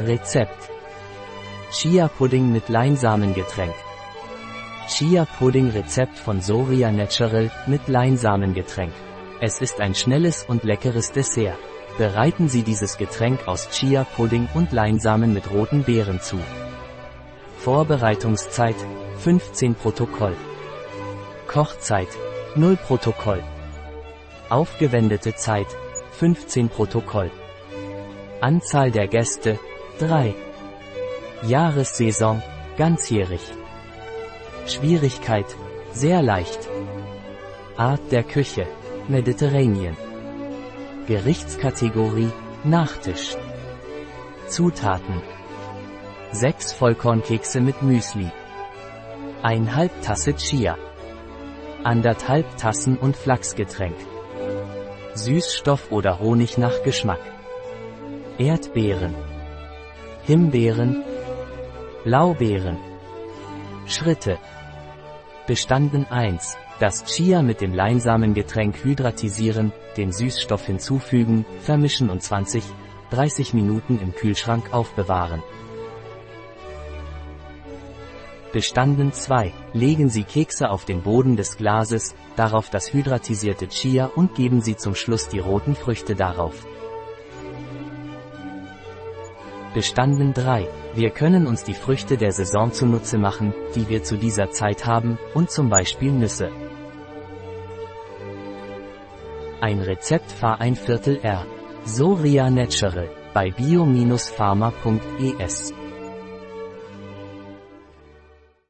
Rezept. Chia-Pudding mit Leinsamengetränk. Chia-Pudding-Rezept von Soria Natural mit Leinsamengetränk. Es ist ein schnelles und leckeres Dessert. Bereiten Sie dieses Getränk aus Chia-Pudding und Leinsamen mit roten Beeren zu. Vorbereitungszeit 15 Protokoll. Kochzeit 0 Protokoll. Aufgewendete Zeit 15 Protokoll. Anzahl der Gäste 3. Jahressaison ganzjährig. Schwierigkeit sehr leicht. Art der Küche Mediterranean. Gerichtskategorie Nachtisch. Zutaten 6 Vollkornkekse mit Müsli. 1 Tasse Chia. Anderthalb Tassen und Flachsgetränk. Süßstoff oder Honig nach Geschmack. Erdbeeren. Himbeeren. Blaubeeren. Schritte. Bestanden 1. Das Chia mit dem Leinsamengetränk hydratisieren, den Süßstoff hinzufügen, vermischen und 20, 30 Minuten im Kühlschrank aufbewahren. Bestanden 2. Legen Sie Kekse auf den Boden des Glases, darauf das hydratisierte Chia und geben Sie zum Schluss die roten Früchte darauf. Bestanden 3. Wir können uns die Früchte der Saison zunutze machen, die wir zu dieser Zeit haben, und zum Beispiel Nüsse. Ein Rezept Fahr ein Viertel R. Soria Natural bei bio-pharma.es